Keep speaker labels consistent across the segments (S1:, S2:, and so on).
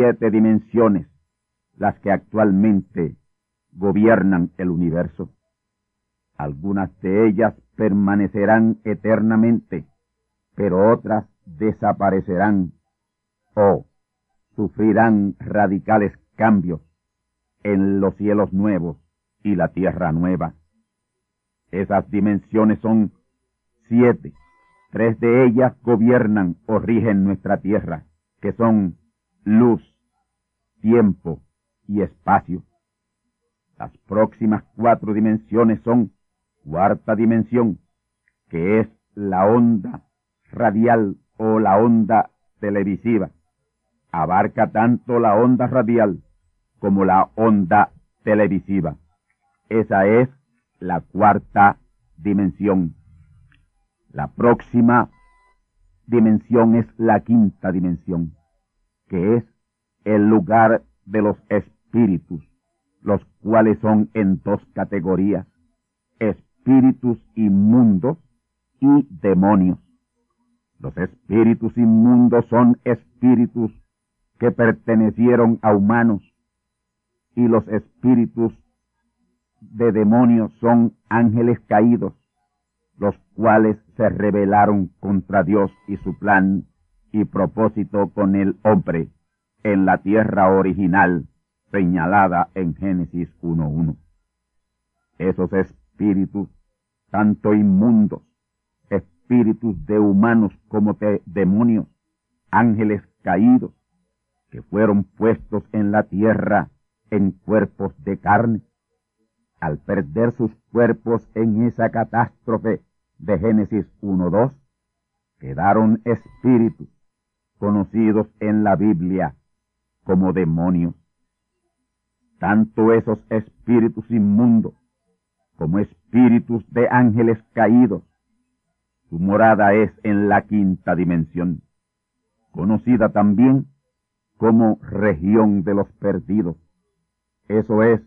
S1: Siete dimensiones las que actualmente gobiernan el universo. Algunas de ellas permanecerán eternamente, pero otras desaparecerán o sufrirán radicales cambios en los cielos nuevos y la tierra nueva. Esas dimensiones son siete. Tres de ellas gobiernan o rigen nuestra tierra, que son luz, tiempo y espacio. Las próximas cuatro dimensiones son cuarta dimensión, que es la onda radial o la onda televisiva. Abarca tanto la onda radial como la onda televisiva. Esa es la cuarta dimensión. La próxima dimensión es la quinta dimensión que es el lugar de los espíritus, los cuales son en dos categorías, espíritus inmundos y demonios. Los espíritus inmundos son espíritus que pertenecieron a humanos y los espíritus de demonios son ángeles caídos, los cuales se rebelaron contra Dios y su plan y propósito con el hombre en la tierra original señalada en Génesis 1.1. Esos espíritus, tanto inmundos, espíritus de humanos como de demonios, ángeles caídos, que fueron puestos en la tierra en cuerpos de carne, al perder sus cuerpos en esa catástrofe de Génesis 1.2, quedaron espíritus conocidos en la Biblia como demonios. Tanto esos espíritus inmundos como espíritus de ángeles caídos, su morada es en la quinta dimensión, conocida también como región de los perdidos. Eso es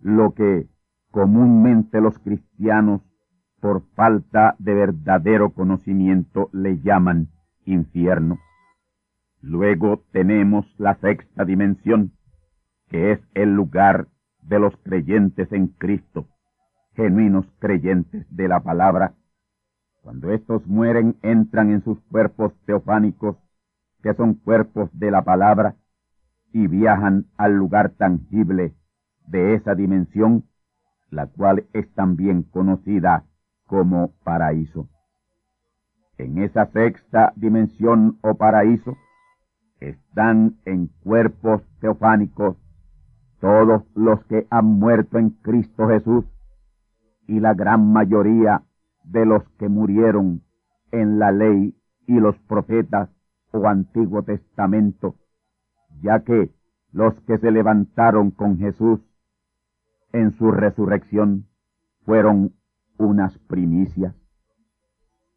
S1: lo que comúnmente los cristianos, por falta de verdadero conocimiento, le llaman infierno. Luego tenemos la sexta dimensión, que es el lugar de los creyentes en Cristo, genuinos creyentes de la palabra. Cuando estos mueren, entran en sus cuerpos teofánicos, que son cuerpos de la palabra, y viajan al lugar tangible de esa dimensión, la cual es también conocida como paraíso. En esa sexta dimensión o paraíso, están en cuerpos teofánicos todos los que han muerto en Cristo Jesús y la gran mayoría de los que murieron en la ley y los profetas o Antiguo Testamento, ya que los que se levantaron con Jesús en su resurrección fueron unas primicias.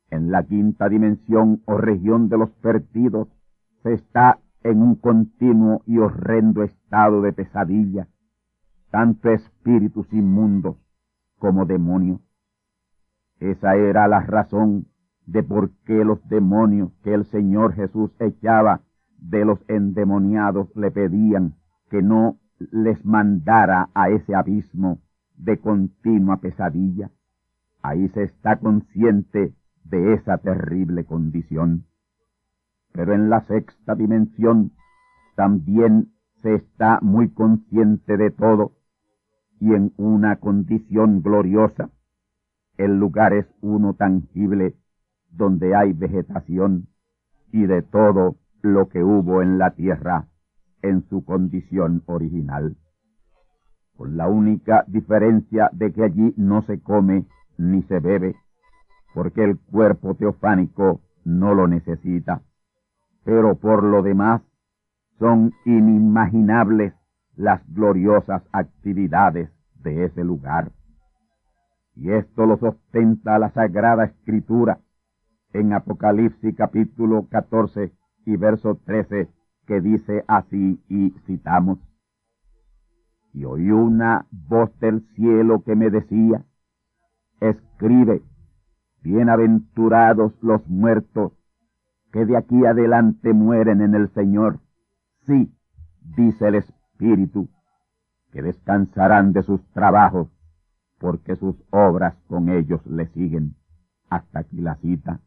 S1: En la quinta dimensión o región de los perdidos está en un continuo y horrendo estado de pesadilla, tanto espíritus inmundos como demonios. Esa era la razón de por qué los demonios que el Señor Jesús echaba de los endemoniados le pedían que no les mandara a ese abismo de continua pesadilla. Ahí se está consciente de esa terrible condición. Pero en la sexta dimensión también se está muy consciente de todo y en una condición gloriosa. El lugar es uno tangible donde hay vegetación y de todo lo que hubo en la tierra en su condición original, con la única diferencia de que allí no se come ni se bebe, porque el cuerpo teofánico no lo necesita, pero por lo demás son inimaginables las gloriosas actividades de ese lugar. Y esto lo sostenta la Sagrada Escritura en Apocalipsis capítulo 14 y verso 13 que dice así y citamos. Y oí una voz del cielo que me decía, escribe, bienaventurados los muertos que de aquí adelante mueren en el Señor. Sí, dice el Espíritu, que descansarán de sus trabajos, porque sus obras con ellos le siguen. Hasta aquí la cita.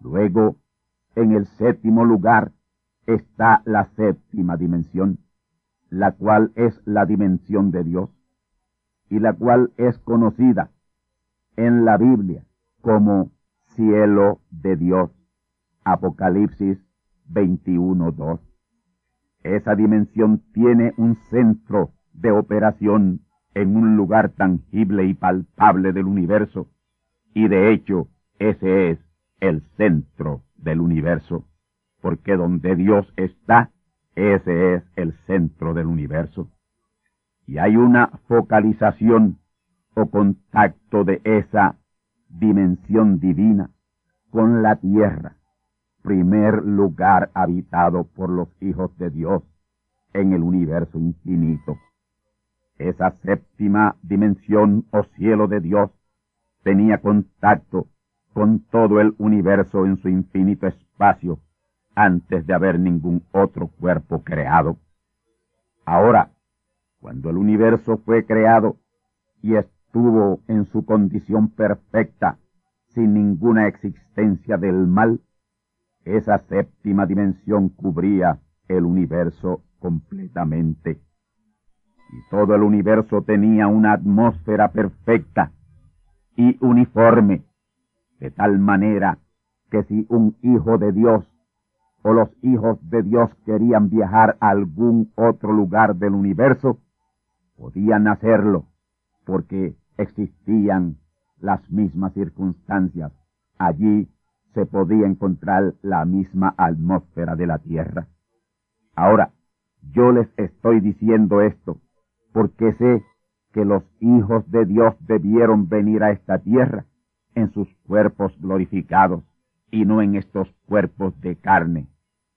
S1: Luego, en el séptimo lugar, está la séptima dimensión, la cual es la dimensión de Dios, y la cual es conocida en la Biblia como cielo de Dios. Apocalipsis 21.2. Esa dimensión tiene un centro de operación en un lugar tangible y palpable del universo, y de hecho ese es el centro del universo porque donde Dios está, ese es el centro del universo. Y hay una focalización o contacto de esa dimensión divina con la tierra, primer lugar habitado por los hijos de Dios en el universo infinito. Esa séptima dimensión o cielo de Dios tenía contacto con todo el universo en su infinito espacio antes de haber ningún otro cuerpo creado. Ahora, cuando el universo fue creado y estuvo en su condición perfecta, sin ninguna existencia del mal, esa séptima dimensión cubría el universo completamente. Y todo el universo tenía una atmósfera perfecta y uniforme, de tal manera que si un hijo de Dios o los hijos de Dios querían viajar a algún otro lugar del universo, podían hacerlo porque existían las mismas circunstancias. Allí se podía encontrar la misma atmósfera de la Tierra. Ahora, yo les estoy diciendo esto porque sé que los hijos de Dios debieron venir a esta tierra en sus cuerpos glorificados y no en estos cuerpos de carne,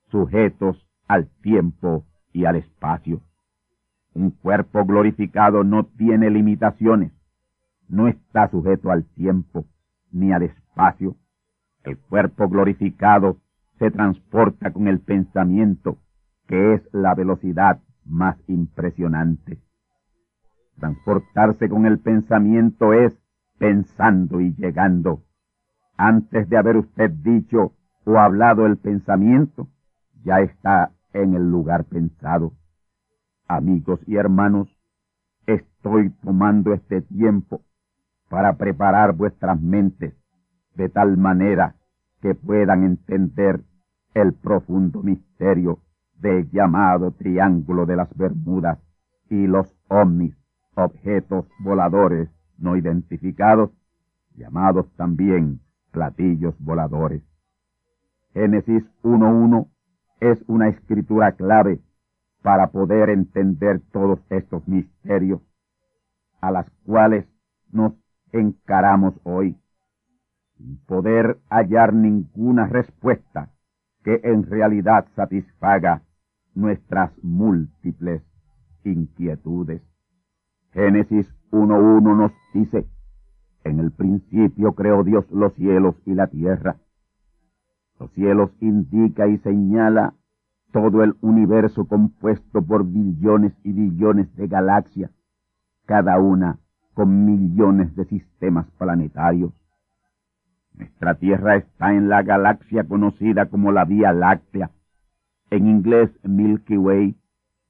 S1: sujetos al tiempo y al espacio. Un cuerpo glorificado no tiene limitaciones, no está sujeto al tiempo ni al espacio. El cuerpo glorificado se transporta con el pensamiento, que es la velocidad más impresionante. Transportarse con el pensamiento es pensando y llegando antes de haber usted dicho o hablado el pensamiento, ya está en el lugar pensado. Amigos y hermanos, estoy tomando este tiempo para preparar vuestras mentes de tal manera que puedan entender el profundo misterio del llamado Triángulo de las Bermudas y los ovnis, objetos voladores no identificados, llamados también platillos voladores. Génesis 1.1 es una escritura clave para poder entender todos estos misterios a las cuales nos encaramos hoy, poder hallar ninguna respuesta que en realidad satisfaga nuestras múltiples inquietudes. Génesis 1.1 nos dice, en el principio creó Dios los cielos y la tierra. Los cielos indica y señala todo el universo compuesto por billones y billones de galaxias, cada una con millones de sistemas planetarios. Nuestra Tierra está en la galaxia conocida como la Vía Láctea, en inglés Milky Way,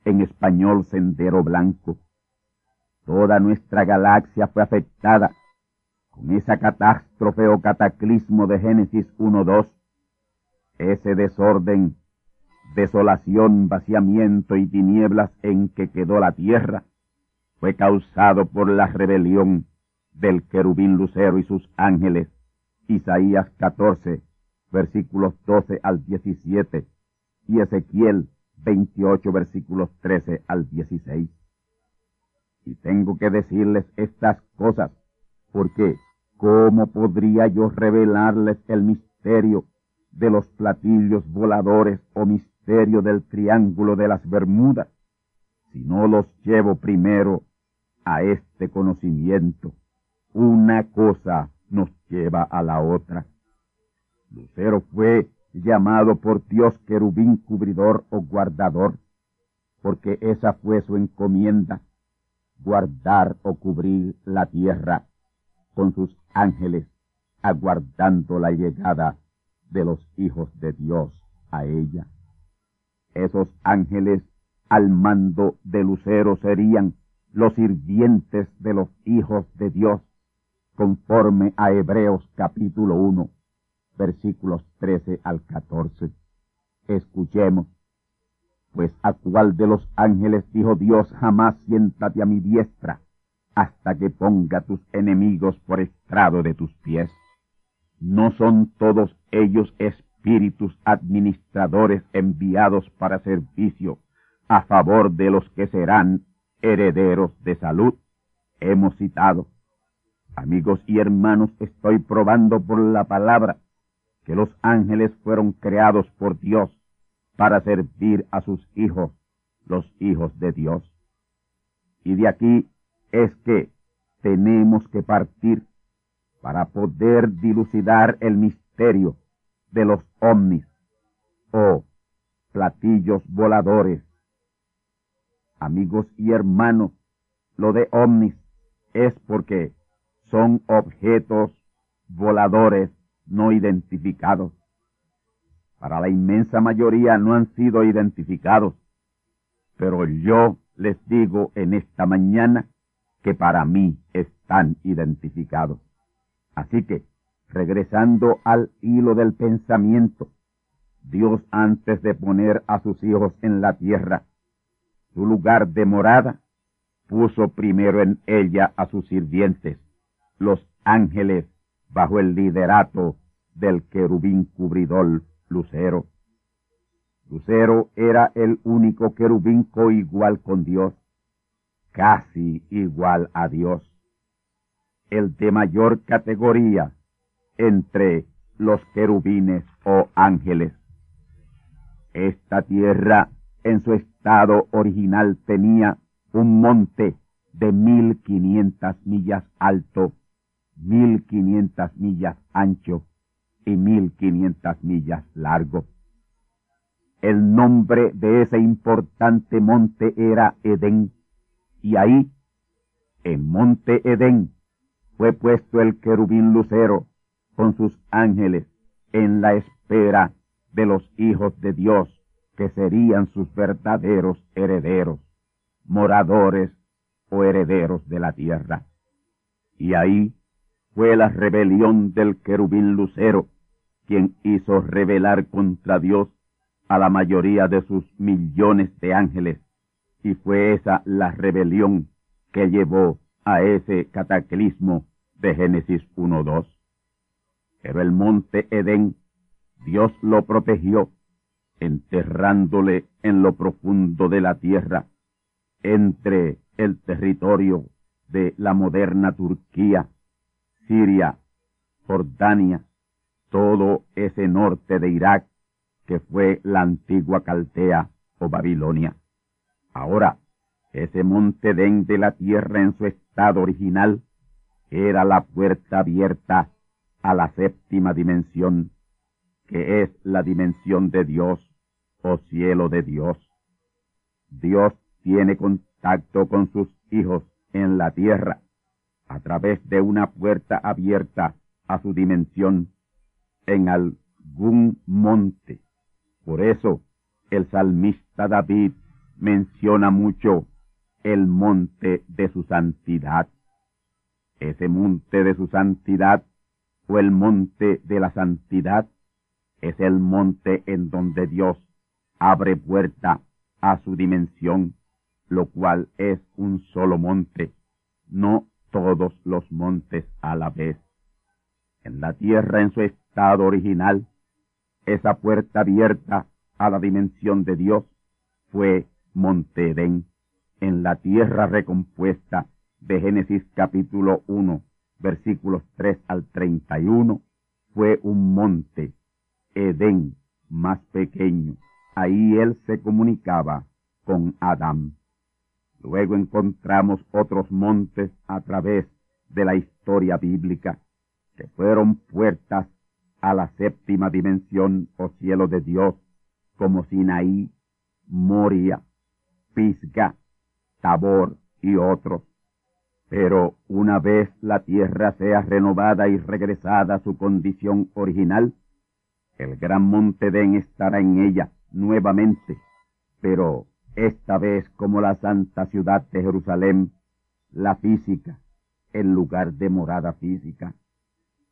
S1: en español Sendero Blanco. Toda nuestra galaxia fue afectada con esa catástrofe o cataclismo de Génesis 1.2, ese desorden, desolación, vaciamiento y tinieblas en que quedó la tierra, fue causado por la rebelión del querubín lucero y sus ángeles. Isaías 14, versículos 12 al 17, y Ezequiel 28, versículos 13 al 16. Y tengo que decirles estas cosas, porque ¿cómo podría yo revelarles el misterio de los platillos voladores o misterio del triángulo de las Bermudas si no los llevo primero a este conocimiento? Una cosa nos lleva a la otra. Lucero fue llamado por Dios querubín cubridor o guardador, porque esa fue su encomienda, guardar o cubrir la tierra con sus ángeles, aguardando la llegada de los hijos de Dios a ella. Esos ángeles al mando de Lucero serían los sirvientes de los hijos de Dios, conforme a Hebreos capítulo 1, versículos 13 al 14. Escuchemos, pues a cuál de los ángeles dijo Dios jamás siéntate a mi diestra hasta que ponga tus enemigos por estrado de tus pies. ¿No son todos ellos espíritus administradores enviados para servicio a favor de los que serán herederos de salud? Hemos citado. Amigos y hermanos, estoy probando por la palabra que los ángeles fueron creados por Dios para servir a sus hijos, los hijos de Dios. Y de aquí es que tenemos que partir para poder dilucidar el misterio de los ovnis o platillos voladores. Amigos y hermanos, lo de ovnis es porque son objetos voladores no identificados. Para la inmensa mayoría no han sido identificados, pero yo les digo en esta mañana que para mí están identificados. Así que, regresando al hilo del pensamiento, Dios antes de poner a sus hijos en la tierra, su lugar de morada, puso primero en ella a sus sirvientes, los ángeles, bajo el liderato del querubín cubridor Lucero. Lucero era el único querubín coigual con Dios, casi igual a Dios, el de mayor categoría entre los querubines o ángeles. Esta tierra en su estado original tenía un monte de mil quinientas millas alto, mil quinientas millas ancho y mil quinientas millas largo. El nombre de ese importante monte era Edén y ahí, en Monte Edén, fue puesto el querubín lucero con sus ángeles en la espera de los hijos de Dios, que serían sus verdaderos herederos, moradores o herederos de la tierra. Y ahí fue la rebelión del querubín lucero, quien hizo rebelar contra Dios a la mayoría de sus millones de ángeles y fue esa la rebelión que llevó a ese cataclismo de Génesis 1.2. Pero el monte Edén, Dios lo protegió, enterrándole en lo profundo de la tierra, entre el territorio de la moderna Turquía, Siria, Jordania, todo ese norte de Irak que fue la antigua Caltea o Babilonia. Ahora, ese monte Den de la tierra en su estado original era la puerta abierta a la séptima dimensión, que es la dimensión de Dios o cielo de Dios. Dios tiene contacto con sus hijos en la tierra a través de una puerta abierta a su dimensión en algún monte. Por eso el salmista David menciona mucho el monte de su santidad. Ese monte de su santidad o el monte de la santidad es el monte en donde Dios abre puerta a su dimensión, lo cual es un solo monte, no todos los montes a la vez. En la tierra en su estado original, esa puerta abierta a la dimensión de Dios fue Monte Edén, en la tierra recompuesta de Génesis capítulo 1, versículos 3 al 31, fue un monte, Edén, más pequeño. Ahí él se comunicaba con Adán. Luego encontramos otros montes a través de la historia bíblica, que fueron puertas a la séptima dimensión o cielo de Dios, como Sinaí, Moria, Pisga, Tabor y otros. Pero una vez la tierra sea renovada y regresada a su condición original, el gran monte Den estará en ella nuevamente, pero esta vez como la santa ciudad de Jerusalén, la física, en lugar de morada física,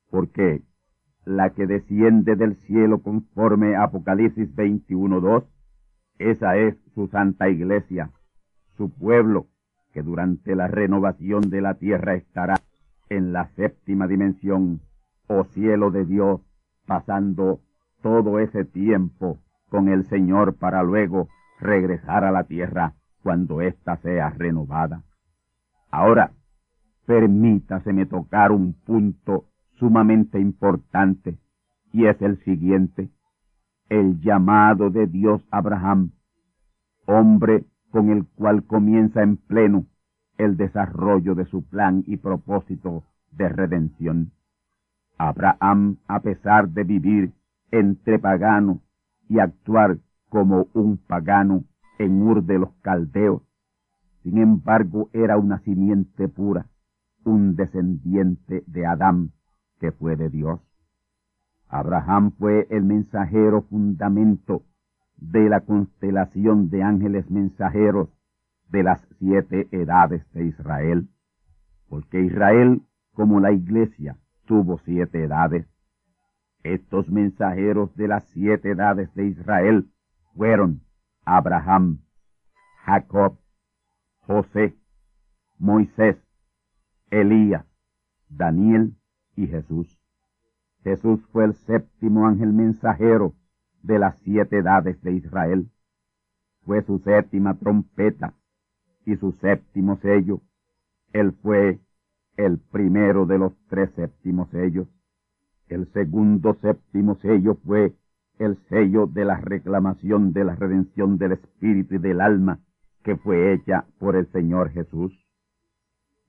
S1: porque la que desciende del cielo conforme a Apocalipsis 21.2, esa es su santa iglesia, su pueblo, que durante la renovación de la tierra estará en la séptima dimensión o cielo de Dios, pasando todo ese tiempo con el Señor para luego regresar a la tierra cuando ésta sea renovada. Ahora, permítaseme tocar un punto sumamente importante y es el siguiente, el llamado de Dios Abraham, hombre con el cual comienza en pleno el desarrollo de su plan y propósito de redención. Abraham, a pesar de vivir entre paganos y actuar como un pagano en Ur de los Caldeos, sin embargo era una simiente pura, un descendiente de Adán que fue de Dios. Abraham fue el mensajero fundamento de la constelación de ángeles mensajeros de las siete edades de Israel, porque Israel, como la iglesia, tuvo siete edades. Estos mensajeros de las siete edades de Israel fueron Abraham, Jacob, José, Moisés, Elías, Daniel y Jesús. Jesús fue el séptimo ángel mensajero de las siete edades de Israel. Fue su séptima trompeta y su séptimo sello. Él fue el primero de los tres séptimos sellos. El segundo séptimo sello fue el sello de la reclamación de la redención del espíritu y del alma que fue hecha por el Señor Jesús.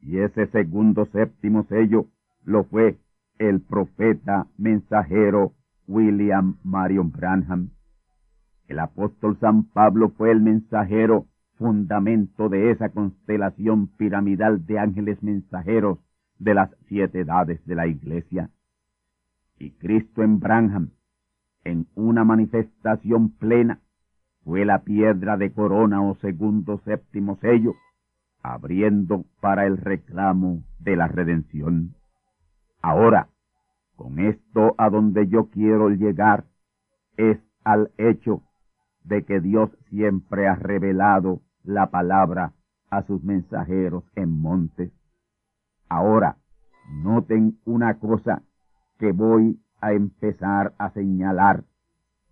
S1: Y ese segundo séptimo sello lo fue el profeta mensajero William Marion Branham. El apóstol San Pablo fue el mensajero fundamento de esa constelación piramidal de ángeles mensajeros de las siete edades de la iglesia. Y Cristo en Branham, en una manifestación plena, fue la piedra de corona o segundo séptimo sello, abriendo para el reclamo de la redención. Ahora, con esto a donde yo quiero llegar es al hecho de que Dios siempre ha revelado la palabra a sus mensajeros en montes. Ahora, noten una cosa que voy a empezar a señalar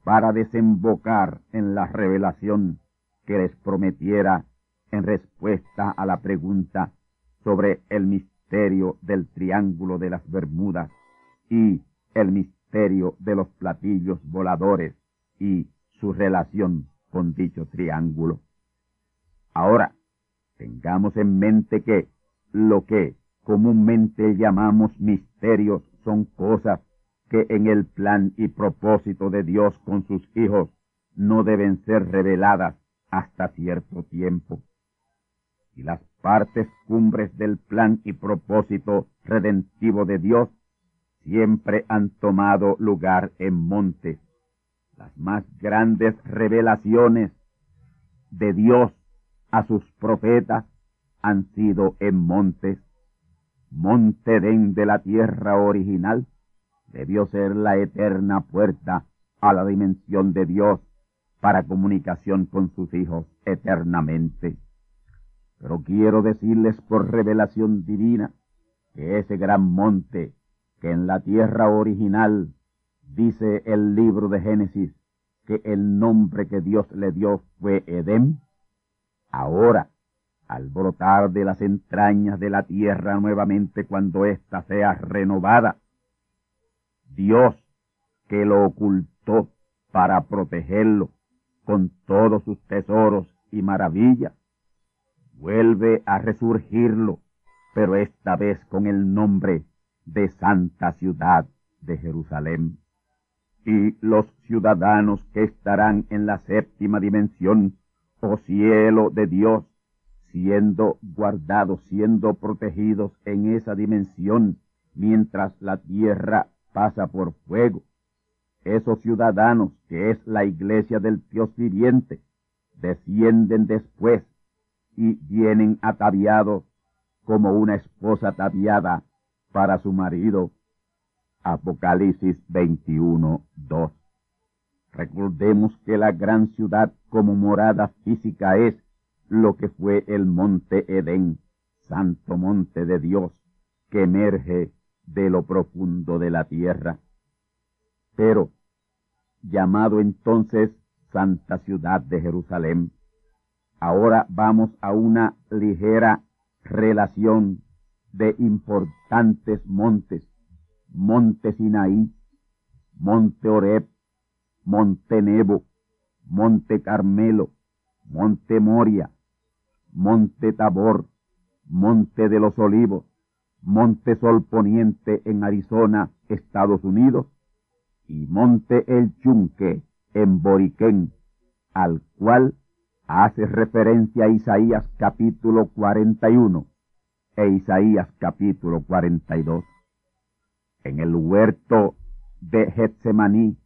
S1: para desembocar en la revelación que les prometiera en respuesta a la pregunta sobre el misterio del triángulo de las Bermudas y el misterio de los platillos voladores y su relación con dicho triángulo. Ahora, tengamos en mente que lo que comúnmente llamamos misterios son cosas que en el plan y propósito de Dios con sus hijos no deben ser reveladas hasta cierto tiempo. Y las partes cumbres del plan y propósito redentivo de Dios siempre han tomado lugar en montes. Las más grandes revelaciones de Dios a sus profetas han sido en montes. Monte den de la tierra original debió ser la eterna puerta a la dimensión de Dios para comunicación con sus hijos eternamente. Pero quiero decirles por revelación divina que ese gran monte que en la tierra original dice el libro de Génesis que el nombre que Dios le dio fue Edén, ahora, al brotar de las entrañas de la tierra nuevamente cuando ésta sea renovada, Dios que lo ocultó para protegerlo con todos sus tesoros y maravillas, vuelve a resurgirlo, pero esta vez con el nombre de Santa Ciudad de Jerusalén. Y los ciudadanos que estarán en la séptima dimensión, oh cielo de Dios, siendo guardados, siendo protegidos en esa dimensión, mientras la tierra pasa por fuego. Esos ciudadanos, que es la iglesia del Dios viviente, descienden después y vienen ataviados como una esposa ataviada para su marido. Apocalipsis 21, 2. Recordemos que la gran ciudad como morada física es lo que fue el monte Edén, santo monte de Dios, que emerge de lo profundo de la tierra. Pero, llamado entonces Santa Ciudad de Jerusalén, ahora vamos a una ligera relación de importantes montes, Monte Sinaí, Monte Oreb, Monte Nebo, Monte Carmelo, Monte Moria, Monte Tabor, Monte de los Olivos, Monte Sol Poniente en Arizona, Estados Unidos, y Monte El Chunque en Boriquén, al cual hace referencia Isaías capítulo 41 e Isaías capítulo 42. En el huerto de Getsemaní,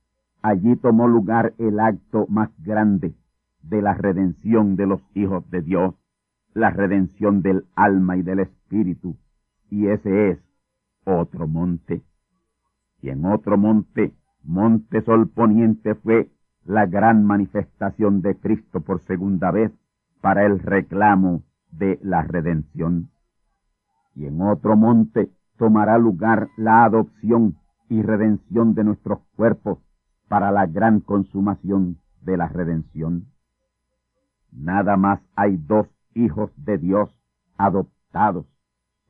S1: allí tomó lugar el acto más grande de la redención de los hijos de Dios, la redención del alma y del espíritu, y ese es otro monte. Y en otro monte, Monte Sol Poniente, fue la gran manifestación de Cristo por segunda vez para el reclamo de la redención. Y en otro monte tomará lugar la adopción y redención de nuestros cuerpos para la gran consumación de la redención. Nada más hay dos hijos de Dios adoptados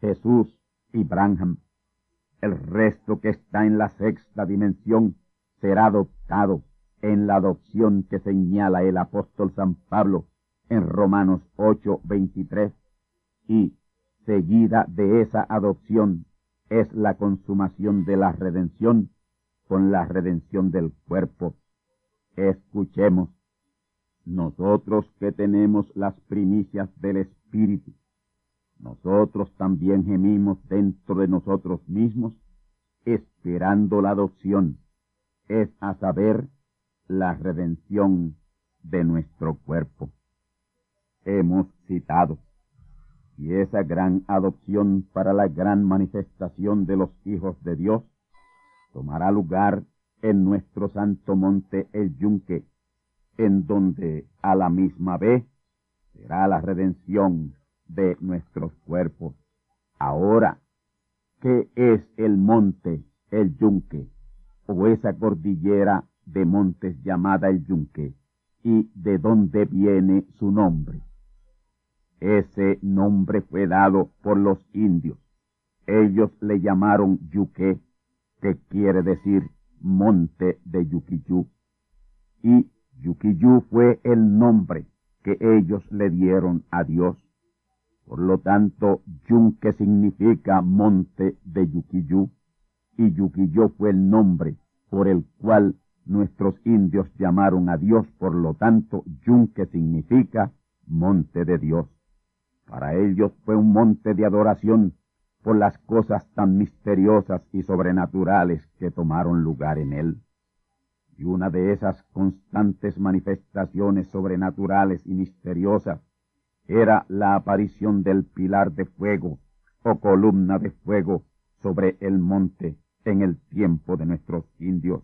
S1: Jesús y Branham. El resto que está en la sexta dimensión será adoptado en la adopción que señala el apóstol San Pablo en Romanos 8:23 y seguida de esa adopción es la consumación de la redención con la redención del cuerpo. Escuchemos, nosotros que tenemos las primicias del Espíritu, nosotros también gemimos dentro de nosotros mismos, esperando la adopción, es a saber, la redención de nuestro cuerpo. Hemos citado, y esa gran adopción para la gran manifestación de los hijos de Dios tomará lugar en nuestro santo monte el Yunque, en donde a la misma vez será la redención de nuestros cuerpos. Ahora, ¿qué es el monte, el yunque? o esa cordillera de montes llamada el Yunque, y de dónde viene su nombre. Ese nombre fue dado por los indios. Ellos le llamaron Yuque, que quiere decir monte de Yuquiyú. Y Yuquiyú fue el nombre que ellos le dieron a Dios. Por lo tanto, Yunque significa monte de Yuquiyú, y Yuquiyú fue el nombre por el cual nuestros indios llamaron a Dios, por lo tanto, Yunque significa monte de Dios. Para ellos fue un monte de adoración por las cosas tan misteriosas y sobrenaturales que tomaron lugar en él. Y una de esas constantes manifestaciones sobrenaturales y misteriosas era la aparición del pilar de fuego o columna de fuego sobre el monte en el tiempo de nuestros indios.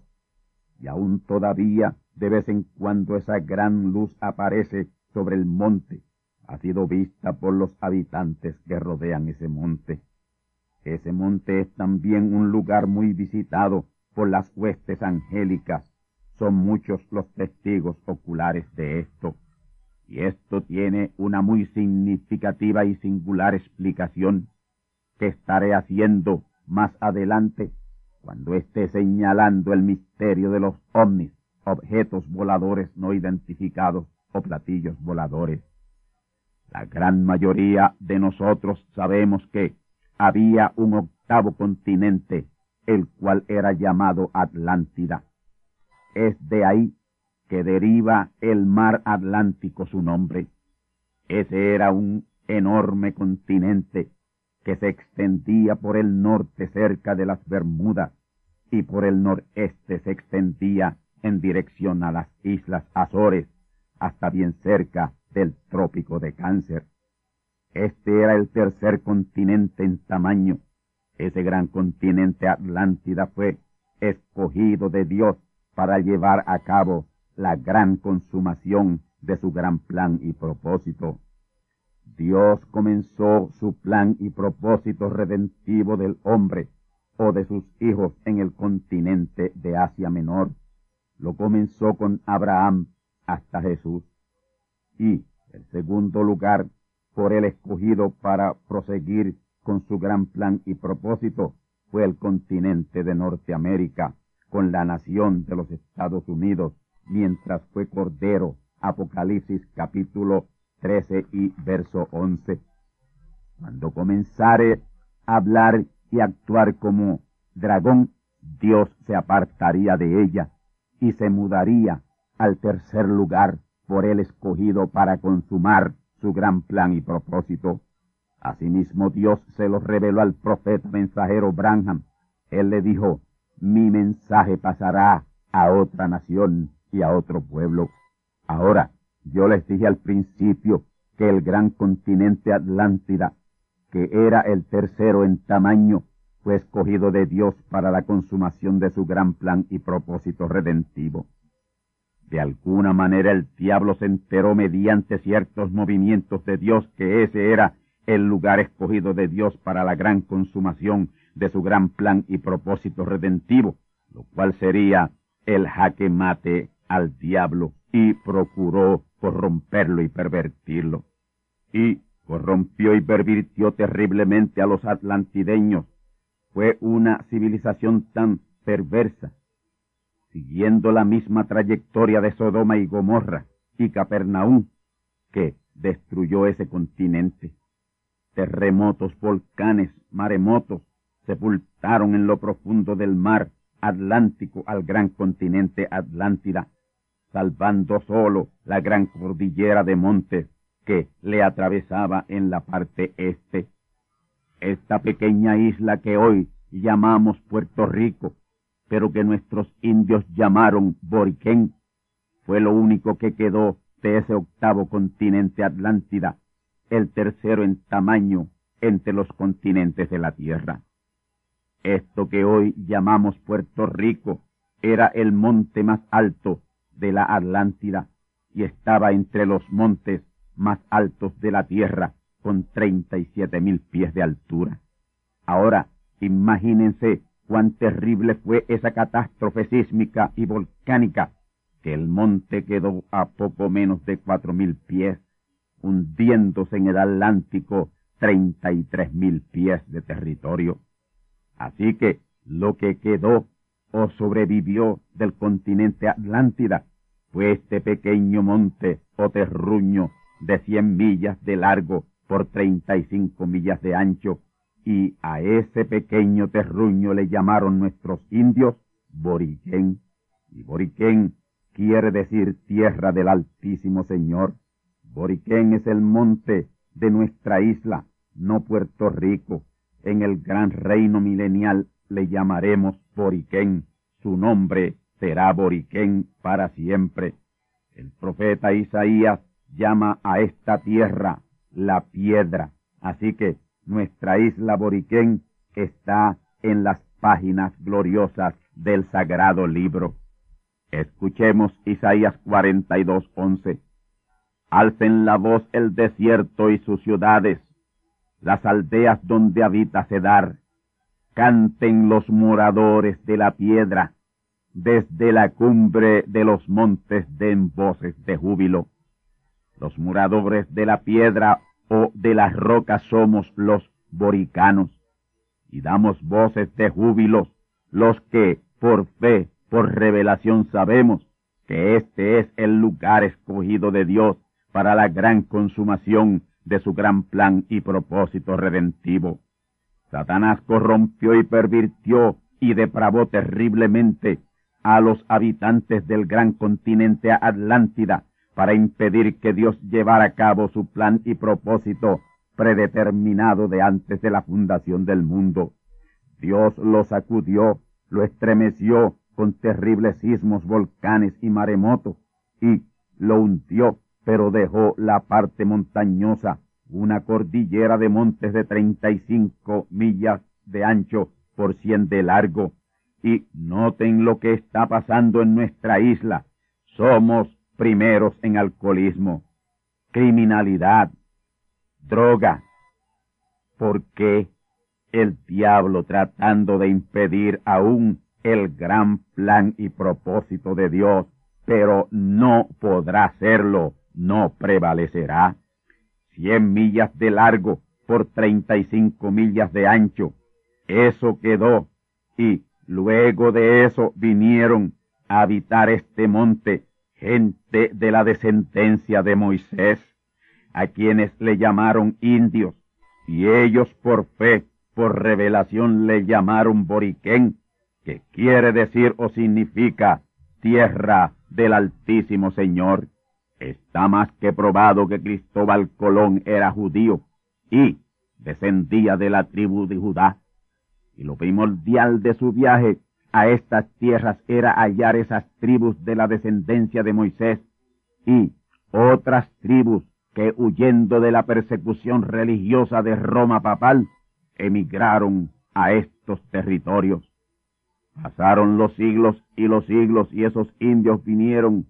S1: Y aún todavía de vez en cuando esa gran luz aparece sobre el monte, ha sido vista por los habitantes que rodean ese monte. Ese monte es también un lugar muy visitado por las huestes angélicas. Son muchos los testigos oculares de esto. Y esto tiene una muy significativa y singular explicación que estaré haciendo más adelante cuando esté señalando el misterio de los ovnis, objetos voladores no identificados o platillos voladores. La gran mayoría de nosotros sabemos que había un octavo continente, el cual era llamado Atlántida. Es de ahí que deriva el mar Atlántico su nombre. Ese era un enorme continente que se extendía por el norte cerca de las Bermudas y por el noreste se extendía en dirección a las islas Azores hasta bien cerca del trópico de Cáncer. Este era el tercer continente en tamaño. Ese gran continente Atlántida fue escogido de Dios para llevar a cabo la gran consumación de su gran plan y propósito. Dios comenzó su plan y propósito redentivo del hombre o de sus hijos en el continente de Asia Menor. Lo comenzó con Abraham hasta Jesús. Y el segundo lugar por él escogido para proseguir con su gran plan y propósito fue el continente de Norteamérica, con la nación de los Estados Unidos, mientras fue Cordero, Apocalipsis capítulo 13 y verso 11. Cuando comenzare a hablar y actuar como dragón, Dios se apartaría de ella y se mudaría al tercer lugar por él escogido para consumar su gran plan y propósito. Asimismo Dios se lo reveló al profeta mensajero Branham. Él le dijo, mi mensaje pasará a otra nación y a otro pueblo. Ahora, yo les dije al principio que el gran continente Atlántida, que era el tercero en tamaño, fue escogido de Dios para la consumación de su gran plan y propósito redentivo. De alguna manera el diablo se enteró mediante ciertos movimientos de Dios que ese era el lugar escogido de Dios para la gran consumación de su gran plan y propósito redentivo, lo cual sería el jaque mate al diablo y procuró corromperlo y pervertirlo. Y corrompió y pervirtió terriblemente a los atlantideños. Fue una civilización tan perversa siguiendo la misma trayectoria de Sodoma y Gomorra y Capernaum, que destruyó ese continente. Terremotos, volcanes, maremotos sepultaron en lo profundo del mar Atlántico al gran continente Atlántida, salvando solo la gran cordillera de montes que le atravesaba en la parte este. Esta pequeña isla que hoy llamamos Puerto Rico pero que nuestros indios llamaron Boriquén, fue lo único que quedó de ese octavo continente Atlántida, el tercero en tamaño entre los continentes de la Tierra. Esto que hoy llamamos Puerto Rico era el monte más alto de la Atlántida y estaba entre los montes más altos de la Tierra con treinta y siete mil pies de altura. Ahora, imagínense cuán terrible fue esa catástrofe sísmica y volcánica, que el monte quedó a poco menos de cuatro mil pies, hundiéndose en el Atlántico treinta y tres mil pies de territorio. Así que lo que quedó o sobrevivió del continente Atlántida fue este pequeño monte o terruño de cien millas de largo por treinta y cinco millas de ancho, y a ese pequeño terruño le llamaron nuestros indios Boriquén, y Boriquén quiere decir tierra del Altísimo Señor. Boriquén es el monte de nuestra isla, no Puerto Rico. En el gran reino milenial le llamaremos Boriquén. Su nombre será Boriquén para siempre. El profeta Isaías llama a esta tierra la piedra. Así que nuestra isla Boriquén está en las páginas gloriosas del sagrado libro. Escuchemos Isaías 42, 11. Alcen la voz el desierto y sus ciudades, las aldeas donde habita Cedar. Canten los moradores de la piedra, desde la cumbre de los montes den voces de júbilo. Los moradores de la piedra o de las rocas somos los boricanos, y damos voces de júbilo los que, por fe, por revelación sabemos que este es el lugar escogido de Dios para la gran consumación de su gran plan y propósito redentivo. Satanás corrompió y pervirtió y depravó terriblemente a los habitantes del gran continente Atlántida para impedir que Dios llevara a cabo su plan y propósito predeterminado de antes de la fundación del mundo. Dios lo sacudió, lo estremeció con terribles sismos, volcanes y maremotos, y lo hundió, pero dejó la parte montañosa, una cordillera de montes de treinta y cinco millas de ancho por cien de largo, y noten lo que está pasando en nuestra isla. Somos primeros en alcoholismo, criminalidad, droga. ¿Por qué el diablo tratando de impedir aún el gran plan y propósito de Dios, pero no podrá hacerlo, no prevalecerá? Cien millas de largo por treinta y cinco millas de ancho. Eso quedó y Luego de eso vinieron a habitar este monte gente de la descendencia de Moisés, a quienes le llamaron indios, y ellos por fe, por revelación le llamaron Boriquén, que quiere decir o significa tierra del Altísimo Señor. Está más que probado que Cristóbal Colón era judío y descendía de la tribu de Judá y lo primordial de su viaje a estas tierras era hallar esas tribus de la descendencia de Moisés y otras tribus que huyendo de la persecución religiosa de Roma papal emigraron a estos territorios. Pasaron los siglos y los siglos y esos indios vinieron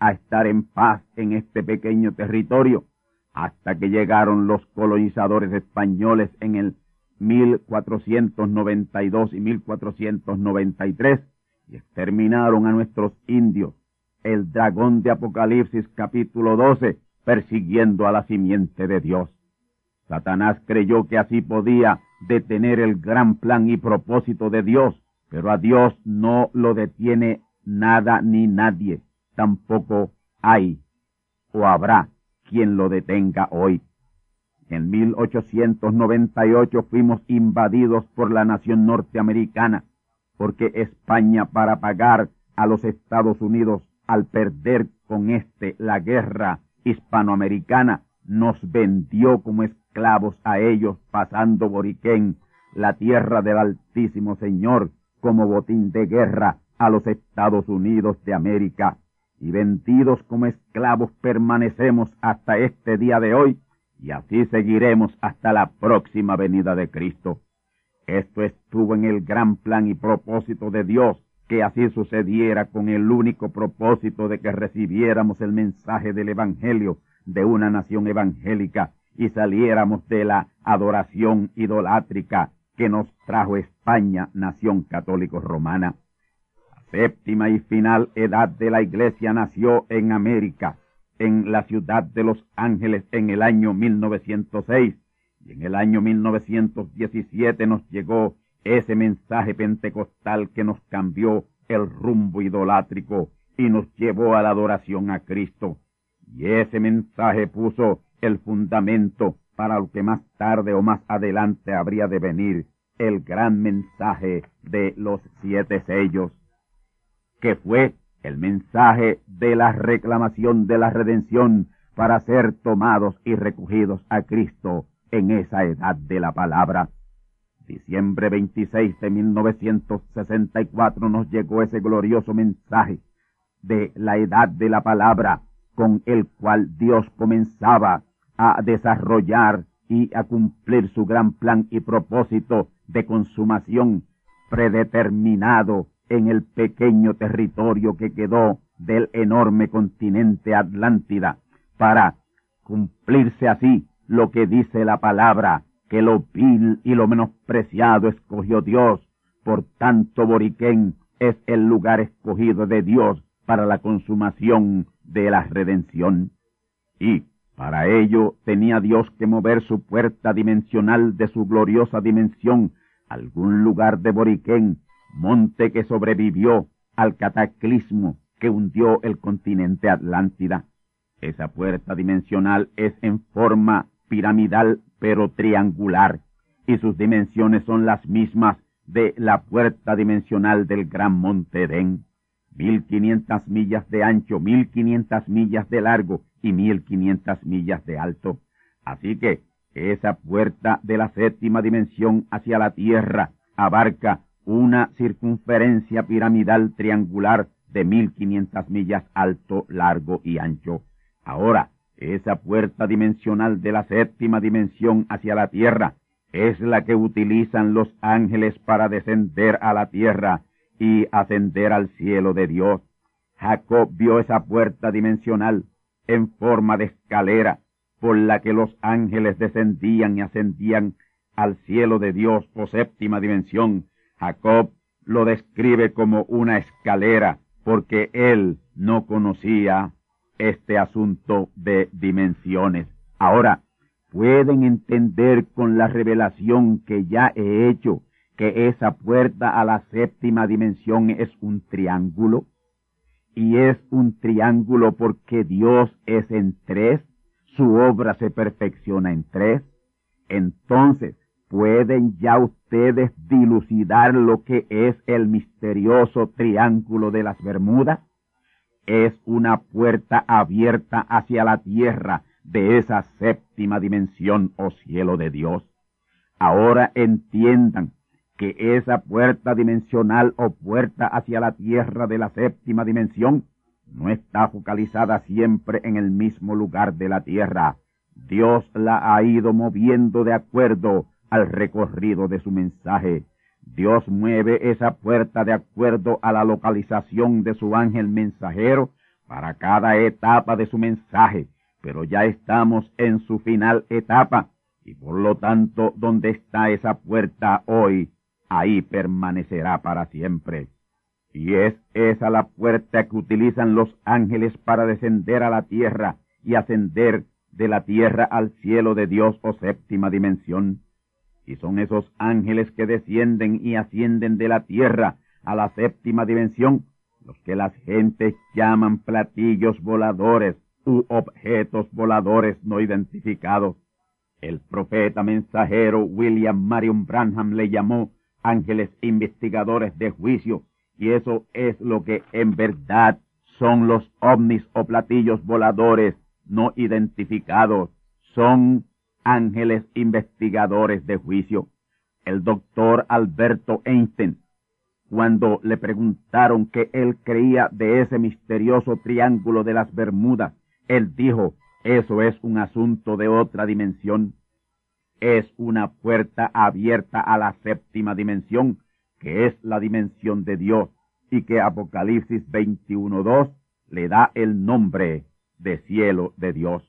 S1: a estar en paz en este pequeño territorio hasta que llegaron los colonizadores españoles en el 1492 y 1493 y exterminaron a nuestros indios, el dragón de Apocalipsis capítulo 12, persiguiendo a la simiente de Dios. Satanás creyó que así podía detener el gran plan y propósito de Dios, pero a Dios no lo detiene nada ni nadie, tampoco hay o habrá quien lo detenga hoy. En 1898 fuimos invadidos por la nación norteamericana, porque España para pagar a los Estados Unidos al perder con éste la guerra hispanoamericana, nos vendió como esclavos a ellos pasando Boriquén, la tierra del Altísimo Señor, como botín de guerra a los Estados Unidos de América. Y vendidos como esclavos permanecemos hasta este día de hoy y así seguiremos hasta la próxima venida de Cristo. Esto estuvo en el gran plan y propósito de Dios, que así sucediera con el único propósito de que recibiéramos el mensaje del Evangelio de una nación evangélica y saliéramos de la adoración idolátrica que nos trajo España, nación católico romana. Séptima y final edad de la Iglesia nació en América, en la ciudad de Los Ángeles en el año 1906, y en el año 1917 nos llegó ese mensaje pentecostal que nos cambió el rumbo idolátrico y nos llevó a la adoración a Cristo. Y ese mensaje puso el fundamento para lo que más tarde o más adelante habría de venir, el gran mensaje de los siete sellos, que fue el mensaje de la reclamación de la redención para ser tomados y recogidos a Cristo en esa edad de la palabra. Diciembre 26 de 1964 nos llegó ese glorioso mensaje de la edad de la palabra con el cual Dios comenzaba a desarrollar y a cumplir su gran plan y propósito de consumación predeterminado en el pequeño territorio que quedó del enorme continente Atlántida para cumplirse así lo que dice la palabra, que lo vil y lo menospreciado escogió Dios, por tanto Boriquén es el lugar escogido de Dios para la consumación de la redención. Y para ello tenía Dios que mover su puerta dimensional de su gloriosa dimensión algún lugar de Boriquén, monte que sobrevivió al cataclismo que hundió el continente Atlántida. Esa puerta dimensional es en forma piramidal pero triangular, y sus dimensiones son las mismas de la puerta dimensional del gran monte Edén mil quinientas millas de ancho, mil quinientas millas de largo y mil quinientas millas de alto. Así que esa puerta de la séptima dimensión hacia la Tierra abarca una circunferencia piramidal triangular de mil quinientas millas alto, largo y ancho. Ahora, esa puerta dimensional de la séptima dimensión hacia la Tierra es la que utilizan los ángeles para descender a la Tierra y ascender al cielo de Dios. Jacob vio esa puerta dimensional en forma de escalera por la que los ángeles descendían y ascendían al cielo de Dios o séptima dimensión. Jacob lo describe como una escalera porque él no conocía este asunto de dimensiones. Ahora, pueden entender con la revelación que ya he hecho que esa puerta a la séptima dimensión es un triángulo, y es un triángulo porque Dios es en tres, su obra se perfecciona en tres, entonces pueden ya ustedes dilucidar lo que es el misterioso triángulo de las Bermudas. Es una puerta abierta hacia la tierra de esa séptima dimensión o cielo de Dios. Ahora entiendan que esa puerta dimensional o puerta hacia la tierra de la séptima dimensión no está focalizada siempre en el mismo lugar de la tierra. Dios la ha ido moviendo de acuerdo al recorrido de su mensaje. Dios mueve esa puerta de acuerdo a la localización de su ángel mensajero para cada etapa de su mensaje, pero ya estamos en su final etapa y por lo tanto, ¿dónde está esa puerta hoy? ahí permanecerá para siempre. Y es esa la puerta que utilizan los ángeles para descender a la tierra y ascender de la tierra al cielo de Dios o séptima dimensión. Y son esos ángeles que descienden y ascienden de la tierra a la séptima dimensión, los que las gentes llaman platillos voladores u objetos voladores no identificados. El profeta mensajero William Marion Branham le llamó ángeles investigadores de juicio, y eso es lo que en verdad son los ovnis o platillos voladores no identificados, son ángeles investigadores de juicio. El doctor Alberto Einstein, cuando le preguntaron qué él creía de ese misterioso triángulo de las Bermudas, él dijo, eso es un asunto de otra dimensión es una puerta abierta a la séptima dimensión, que es la dimensión de Dios, y que Apocalipsis 21.2 le da el nombre de cielo de Dios.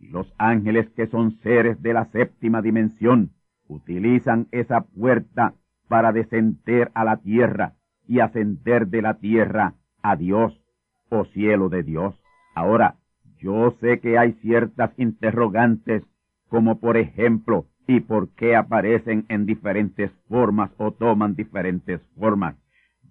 S1: Los ángeles que son seres de la séptima dimensión utilizan esa puerta para descender a la tierra y ascender de la tierra a Dios o cielo de Dios. Ahora, yo sé que hay ciertas interrogantes, como por ejemplo, ¿y por qué aparecen en diferentes formas o toman diferentes formas?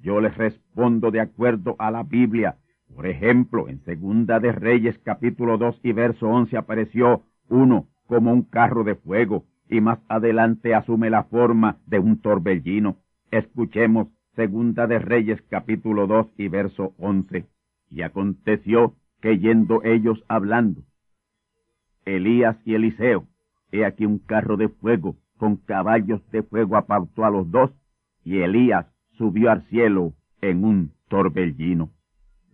S1: Yo les respondo de acuerdo a la Biblia. Por ejemplo, en Segunda de Reyes capítulo 2 y verso 11 apareció uno como un carro de fuego y más adelante asume la forma de un torbellino. Escuchemos Segunda de Reyes capítulo 2 y verso 11. Y aconteció que yendo ellos hablando, Elías y Eliseo, he aquí un carro de fuego con caballos de fuego apartó a los dos, y Elías subió al cielo en un torbellino.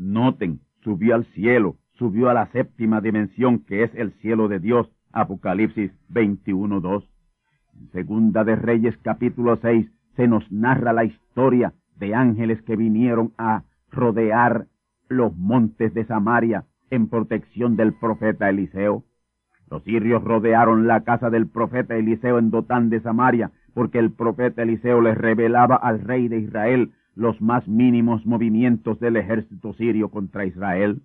S1: Noten, subió al cielo, subió a la séptima dimensión que es el cielo de Dios, Apocalipsis 21.2. En Segunda de Reyes capítulo 6 se nos narra la historia de ángeles que vinieron a rodear los montes de Samaria en protección del profeta Eliseo. Los sirios rodearon la casa del profeta Eliseo en Dotán de Samaria, porque el profeta Eliseo les revelaba al rey de Israel los más mínimos movimientos del ejército sirio contra Israel.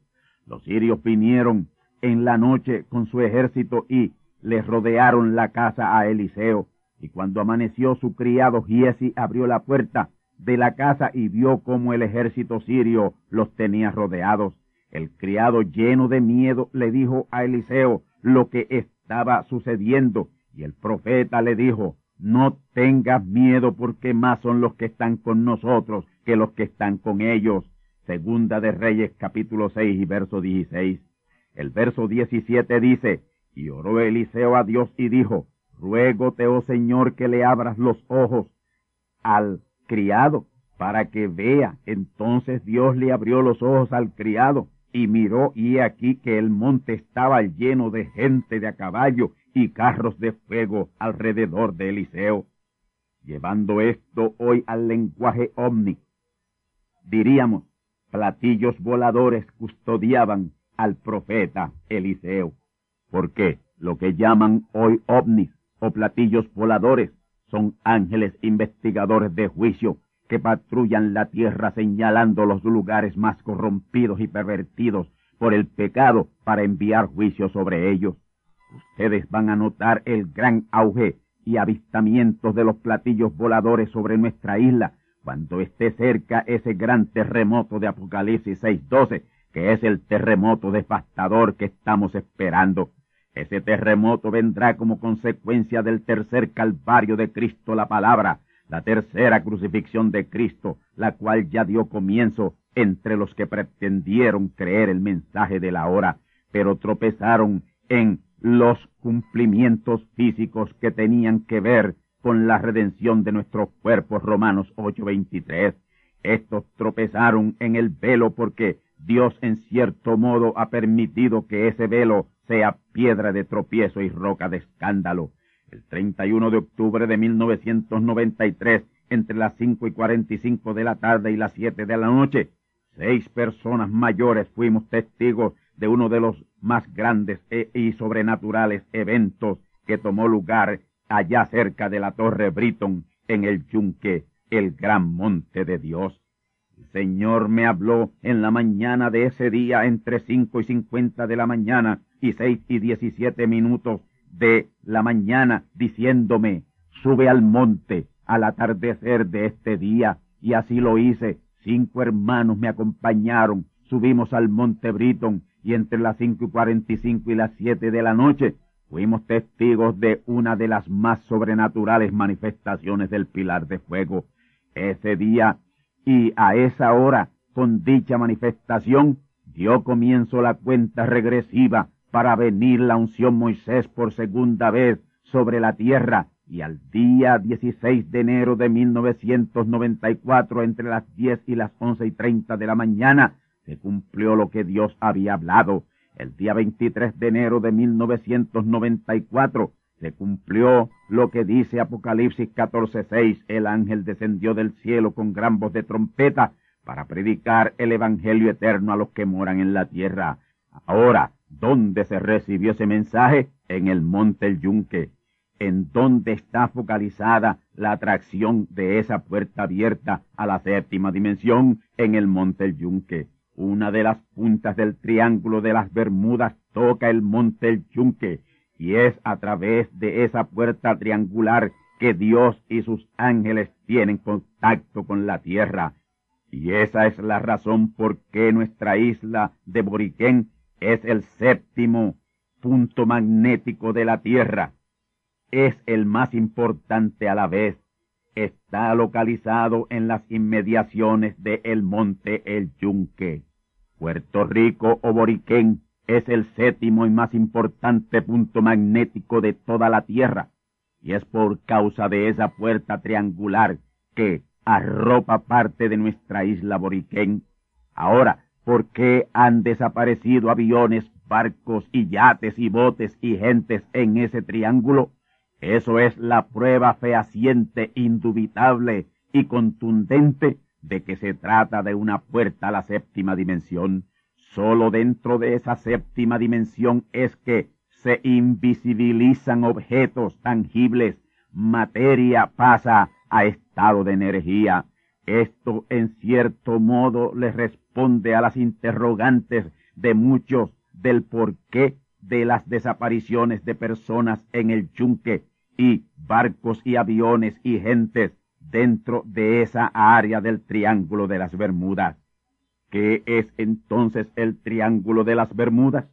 S1: Los sirios vinieron en la noche con su ejército y les rodearon la casa a Eliseo. Y cuando amaneció su criado Giesi abrió la puerta de la casa y vio cómo el ejército sirio los tenía rodeados. El criado lleno de miedo le dijo a Eliseo lo que estaba sucediendo y el profeta le dijo, no tengas miedo porque más son los que están con nosotros que los que están con ellos. Segunda de Reyes capítulo 6 y verso 16. El verso 17 dice, y oró Eliseo a Dios y dijo, ruégote, oh Señor, que le abras los ojos al criado para que vea. Entonces Dios le abrió los ojos al criado y miró y he aquí que el monte estaba lleno de gente de a caballo y carros de fuego alrededor de Eliseo. Llevando esto hoy al lenguaje omni, diríamos, platillos voladores custodiaban al profeta Eliseo. Porque lo que llaman hoy ovnis o platillos voladores son ángeles investigadores de juicio que patrullan la tierra señalando los lugares más corrompidos y pervertidos por el pecado para enviar juicio sobre ellos. Ustedes van a notar el gran auge y avistamientos de los platillos voladores sobre nuestra isla cuando esté cerca ese gran terremoto de Apocalipsis 6.12, que es el terremoto devastador que estamos esperando. Ese terremoto vendrá como consecuencia del tercer calvario de Cristo la palabra, la tercera crucifixión de Cristo, la cual ya dio comienzo entre los que pretendieron creer el mensaje de la hora, pero tropezaron en los cumplimientos físicos que tenían que ver con la redención de nuestros cuerpos, Romanos 8:23. Estos tropezaron en el velo porque Dios en cierto modo ha permitido que ese velo sea piedra de tropiezo y roca de escándalo. El 31 de octubre de 1993, entre las cinco y cuarenta y cinco de la tarde y las siete de la noche, seis personas mayores fuimos testigos de uno de los más grandes e y sobrenaturales eventos que tomó lugar allá cerca de la Torre Britton, en el Yunque, el gran monte de Dios. El Señor me habló en la mañana de ese día entre cinco y cincuenta de la mañana y seis y diecisiete minutos de la mañana diciéndome, sube al monte al atardecer de este día, y así lo hice. Cinco hermanos me acompañaron, subimos al monte Britton, y entre las cinco y cuarenta y cinco y las siete de la noche fuimos testigos de una de las más sobrenaturales manifestaciones del pilar de fuego. Ese día y a esa hora, con dicha manifestación, dio comienzo la cuenta regresiva para venir la unción Moisés por segunda vez sobre la tierra y al día 16 de enero de 1994 entre las 10 y las once y treinta de la mañana se cumplió lo que Dios había hablado. El día 23 de enero de 1994 se cumplió lo que dice Apocalipsis 14:6. El ángel descendió del cielo con gran voz de trompeta para predicar el Evangelio eterno a los que moran en la tierra. Ahora, ¿Dónde se recibió ese mensaje? En el monte El Yunque. en dónde está focalizada la atracción de esa puerta abierta a la séptima dimensión en el monte El Yunque. Una de las puntas del triángulo de las Bermudas toca el monte El Yunque y es a través de esa puerta triangular que Dios y sus ángeles tienen contacto con la tierra. Y esa es la razón por qué nuestra isla de Boriquén es el séptimo punto magnético de la tierra. Es el más importante a la vez. Está localizado en las inmediaciones de el monte El Yunque. Puerto Rico o Boriquén es el séptimo y más importante punto magnético de toda la Tierra, y es por causa de esa puerta triangular que arropa parte de nuestra isla Boriquén. Ahora, ¿por qué han desaparecido aviones, barcos y yates y botes y gentes en ese triángulo? Eso es la prueba fehaciente, indubitable y contundente de que se trata de una puerta a la séptima dimensión. Solo dentro de esa séptima dimensión es que se invisibilizan objetos tangibles, materia pasa a estado de energía. Esto en cierto modo le responde a las interrogantes de muchos del porqué de las desapariciones de personas en el yunque y barcos y aviones y gentes dentro de esa área del Triángulo de las Bermudas. ¿Qué es entonces el Triángulo de las Bermudas?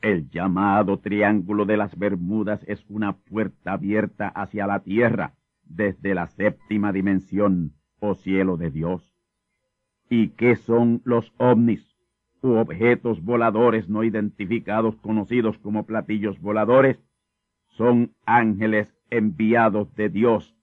S1: El llamado Triángulo de las Bermudas es una puerta abierta hacia la Tierra desde la séptima dimensión o cielo de Dios. ¿Y qué son los ovnis u objetos voladores no identificados conocidos como platillos voladores? Son ángeles enviados de Dios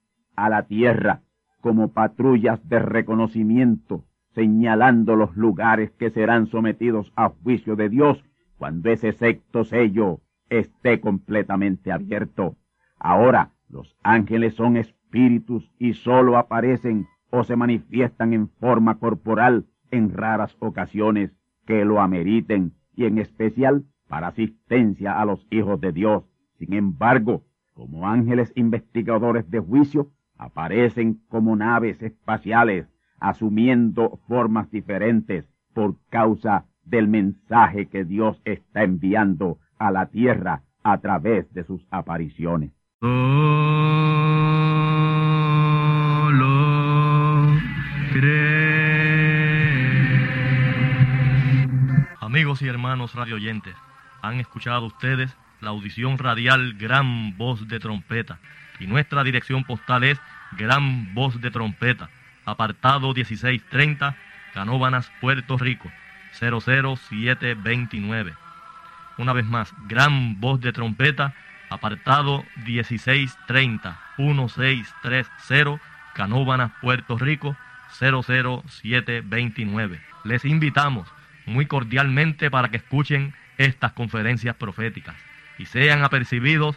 S1: a la tierra como patrullas de reconocimiento, señalando los lugares que serán sometidos a juicio de Dios cuando ese sexto sello esté completamente abierto. Ahora, los ángeles son espíritus y sólo aparecen o se manifiestan en forma corporal en raras ocasiones que lo ameriten y en especial para asistencia a los hijos de Dios. Sin embargo, como ángeles investigadores de juicio, aparecen como naves espaciales, asumiendo formas diferentes por causa del mensaje que Dios está enviando a la tierra a través de sus apariciones.
S2: Amigos y hermanos radioyentes, han escuchado ustedes la audición radial Gran Voz de Trompeta. Y nuestra dirección postal es Gran Voz de Trompeta, apartado 1630, Canóbanas, Puerto Rico, 00729. Una vez más, Gran Voz de Trompeta, apartado 1630, 1630, Canóbanas, Puerto Rico, 00729. Les invitamos muy cordialmente para que escuchen estas conferencias proféticas y sean apercibidos